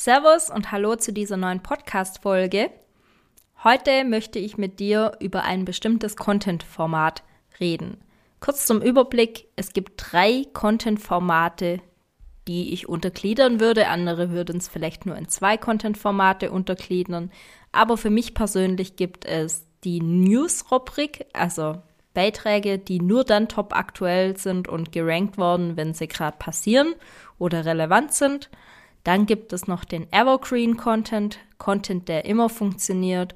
Servus und hallo zu dieser neuen Podcast-Folge. Heute möchte ich mit dir über ein bestimmtes Content-Format reden. Kurz zum Überblick, es gibt drei Content-Formate, die ich untergliedern würde. Andere würden es vielleicht nur in zwei Content-Formate untergliedern. Aber für mich persönlich gibt es die News-Rubrik, also Beiträge, die nur dann top aktuell sind und gerankt worden, wenn sie gerade passieren oder relevant sind. Dann gibt es noch den Evergreen Content, Content, der immer funktioniert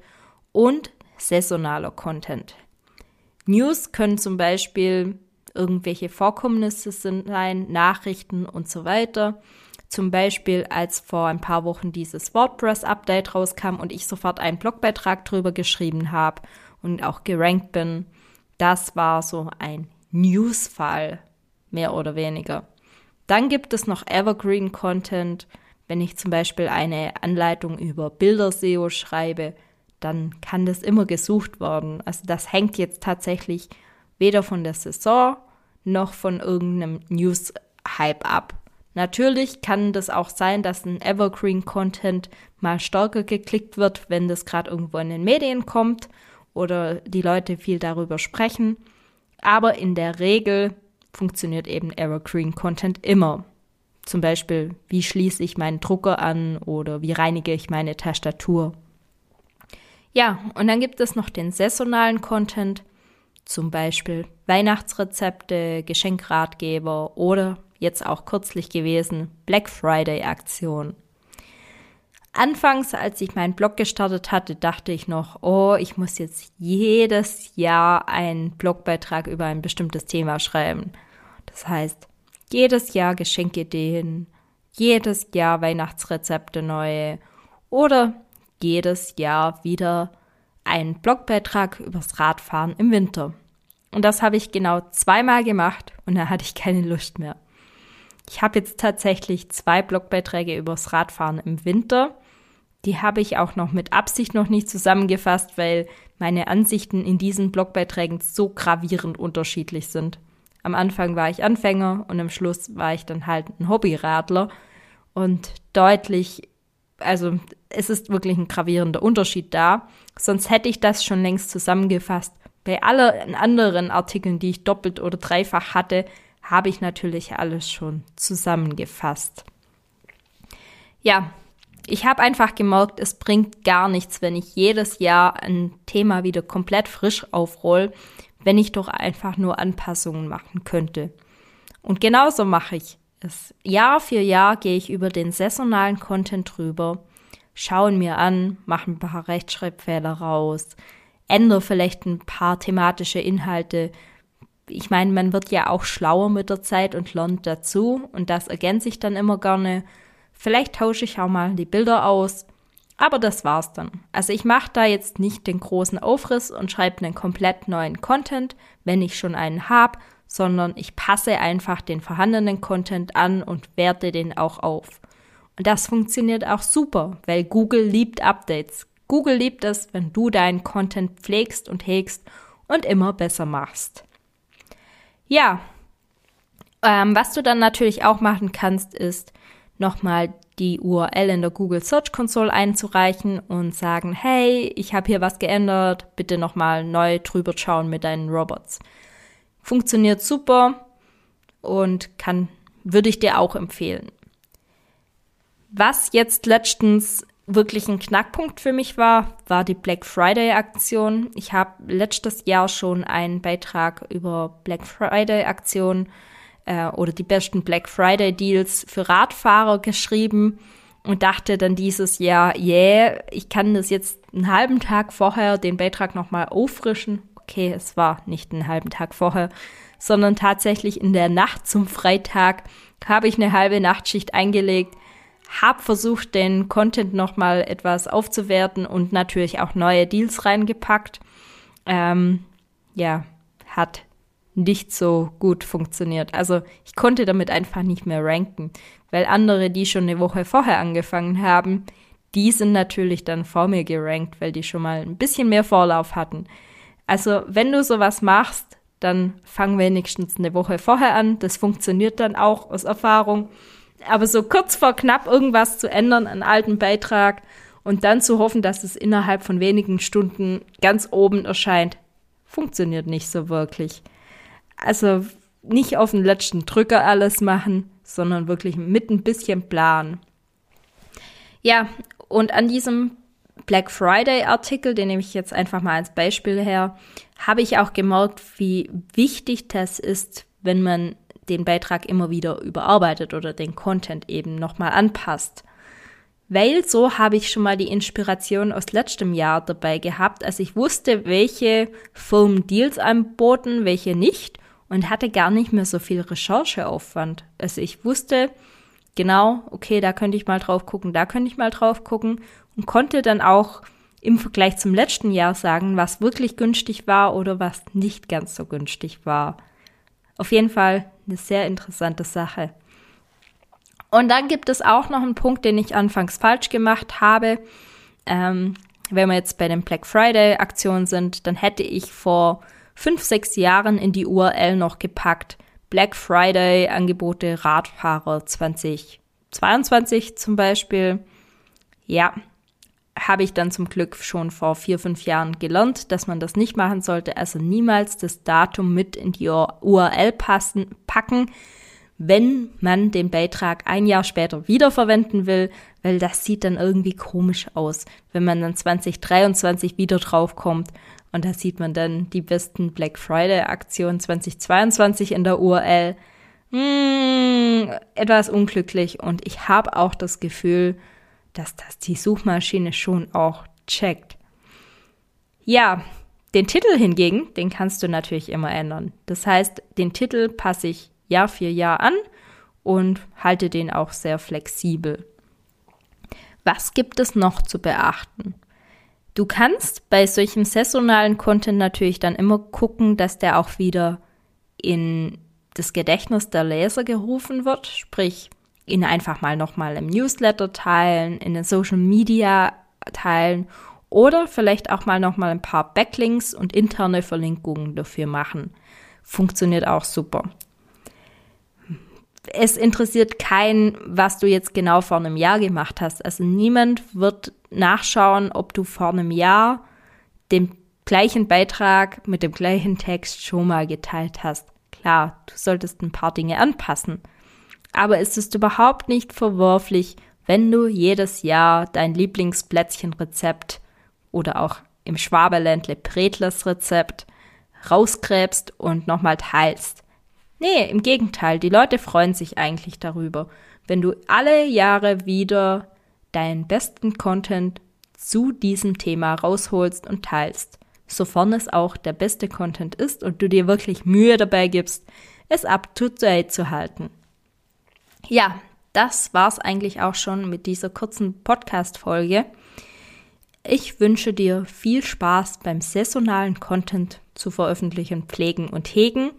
und saisonaler Content. News können zum Beispiel irgendwelche Vorkommnisse sein, Nachrichten und so weiter. Zum Beispiel, als vor ein paar Wochen dieses WordPress-Update rauskam und ich sofort einen Blogbeitrag drüber geschrieben habe und auch gerankt bin. Das war so ein News-Fall, mehr oder weniger. Dann gibt es noch Evergreen Content. Wenn ich zum Beispiel eine Anleitung über Bilder-SEO schreibe, dann kann das immer gesucht werden. Also das hängt jetzt tatsächlich weder von der Saison noch von irgendeinem News-Hype ab. Natürlich kann das auch sein, dass ein Evergreen-Content mal stärker geklickt wird, wenn das gerade irgendwo in den Medien kommt oder die Leute viel darüber sprechen. Aber in der Regel funktioniert eben Evergreen Content immer. Zum Beispiel, wie schließe ich meinen Drucker an oder wie reinige ich meine Tastatur. Ja, und dann gibt es noch den saisonalen Content, zum Beispiel Weihnachtsrezepte, Geschenkratgeber oder jetzt auch kürzlich gewesen Black Friday Aktion. Anfangs, als ich meinen Blog gestartet hatte, dachte ich noch, oh, ich muss jetzt jedes Jahr einen Blogbeitrag über ein bestimmtes Thema schreiben. Das heißt, jedes Jahr Geschenkideen, jedes Jahr Weihnachtsrezepte neue oder jedes Jahr wieder einen Blogbeitrag übers Radfahren im Winter. Und das habe ich genau zweimal gemacht und da hatte ich keine Lust mehr. Ich habe jetzt tatsächlich zwei Blogbeiträge übers Radfahren im Winter die habe ich auch noch mit Absicht noch nicht zusammengefasst, weil meine Ansichten in diesen Blogbeiträgen so gravierend unterschiedlich sind. Am Anfang war ich Anfänger und am Schluss war ich dann halt ein Hobbyradler und deutlich, also es ist wirklich ein gravierender Unterschied da. Sonst hätte ich das schon längst zusammengefasst. Bei allen anderen Artikeln, die ich doppelt oder dreifach hatte, habe ich natürlich alles schon zusammengefasst. Ja, ich habe einfach gemerkt, es bringt gar nichts, wenn ich jedes Jahr ein Thema wieder komplett frisch aufroll, wenn ich doch einfach nur Anpassungen machen könnte. Und genauso mache ich es. Jahr für Jahr gehe ich über den saisonalen Content drüber, schaue ihn mir an, mache ein paar Rechtschreibfehler raus, ändere vielleicht ein paar thematische Inhalte. Ich meine, man wird ja auch schlauer mit der Zeit und lernt dazu und das ergänze ich dann immer gerne Vielleicht tausche ich auch mal die Bilder aus. Aber das war's dann. Also ich mache da jetzt nicht den großen Aufriss und schreibe einen komplett neuen Content, wenn ich schon einen habe, sondern ich passe einfach den vorhandenen Content an und werte den auch auf. Und das funktioniert auch super, weil Google liebt Updates. Google liebt es, wenn du deinen Content pflegst und hegst und immer besser machst. Ja, ähm, was du dann natürlich auch machen kannst, ist, nochmal die URL in der Google Search Console einzureichen und sagen, hey, ich habe hier was geändert, bitte nochmal neu drüber schauen mit deinen Robots. Funktioniert super und kann, würde ich dir auch empfehlen. Was jetzt letztens wirklich ein Knackpunkt für mich war, war die Black Friday Aktion. Ich habe letztes Jahr schon einen Beitrag über Black Friday Aktion äh, oder die besten Black Friday Deals für Radfahrer geschrieben und dachte dann dieses Jahr, yeah, ich kann das jetzt einen halben Tag vorher den Beitrag nochmal auffrischen. Okay, es war nicht einen halben Tag vorher, sondern tatsächlich in der Nacht zum Freitag habe ich eine halbe Nachtschicht eingelegt, Hab versucht, den Content nochmal etwas aufzuwerten und natürlich auch neue Deals reingepackt. Ähm, ja, hat nicht so gut funktioniert. Also ich konnte damit einfach nicht mehr ranken, weil andere, die schon eine Woche vorher angefangen haben, die sind natürlich dann vor mir gerankt, weil die schon mal ein bisschen mehr Vorlauf hatten. Also wenn du sowas machst, dann fang wenigstens eine Woche vorher an. Das funktioniert dann auch aus Erfahrung. Aber so kurz vor knapp irgendwas zu ändern, einen alten Beitrag und dann zu hoffen, dass es innerhalb von wenigen Stunden ganz oben erscheint, funktioniert nicht so wirklich. Also nicht auf den letzten Drücker alles machen, sondern wirklich mit ein bisschen Plan. Ja, und an diesem Black Friday Artikel, den nehme ich jetzt einfach mal als Beispiel her, habe ich auch gemerkt, wie wichtig das ist, wenn man den Beitrag immer wieder überarbeitet oder den Content eben nochmal anpasst. Weil so habe ich schon mal die Inspiration aus letztem Jahr dabei gehabt, als ich wusste, welche Firmen Deals anboten, welche nicht und hatte gar nicht mehr so viel Rechercheaufwand. Also ich wusste genau, okay, da könnte ich mal drauf gucken, da könnte ich mal drauf gucken und konnte dann auch im Vergleich zum letzten Jahr sagen, was wirklich günstig war oder was nicht ganz so günstig war. Auf jeden Fall eine sehr interessante Sache. Und dann gibt es auch noch einen Punkt, den ich anfangs falsch gemacht habe. Ähm, wenn wir jetzt bei den Black Friday Aktionen sind, dann hätte ich vor fünf, sechs Jahren in die URL noch gepackt. Black Friday Angebote Radfahrer 2022 zum Beispiel. Ja, habe ich dann zum Glück schon vor vier, fünf Jahren gelernt, dass man das nicht machen sollte. Also niemals das Datum mit in die URL passen, packen, wenn man den Beitrag ein Jahr später wiederverwenden will, weil das sieht dann irgendwie komisch aus, wenn man dann 2023 wieder draufkommt und da sieht man dann die besten Black Friday Aktionen 2022 in der URL. Hm, etwas unglücklich und ich habe auch das Gefühl, dass das die Suchmaschine schon auch checkt. Ja, den Titel hingegen, den kannst du natürlich immer ändern. Das heißt, den Titel passe ich Jahr für Jahr an und halte den auch sehr flexibel. Was gibt es noch zu beachten? Du kannst bei solchem saisonalen Content natürlich dann immer gucken, dass der auch wieder in das Gedächtnis der Leser gerufen wird, sprich ihn einfach mal nochmal im Newsletter teilen, in den Social Media teilen oder vielleicht auch mal nochmal ein paar Backlinks und interne Verlinkungen dafür machen. Funktioniert auch super. Es interessiert keinen, was du jetzt genau vor einem Jahr gemacht hast. Also niemand wird nachschauen, ob du vor einem Jahr den gleichen Beitrag mit dem gleichen Text schon mal geteilt hast. Klar, du solltest ein paar Dinge anpassen. Aber es ist überhaupt nicht verworflich, wenn du jedes Jahr dein Lieblingsplätzchenrezept oder auch im Schwaberländle Bredlers Rezept rausgräbst und nochmal teilst. Nee, im Gegenteil, die Leute freuen sich eigentlich darüber, wenn du alle Jahre wieder deinen besten Content zu diesem Thema rausholst und teilst, sofern es auch der beste Content ist und du dir wirklich Mühe dabei gibst, es up to date zu halten. Ja, das war's eigentlich auch schon mit dieser kurzen Podcast-Folge. Ich wünsche dir viel Spaß beim saisonalen Content zu veröffentlichen, pflegen und hegen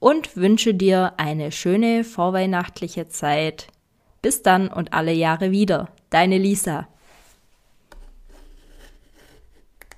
und wünsche dir eine schöne vorweihnachtliche Zeit. Bis dann und alle Jahre wieder. Deine Lisa.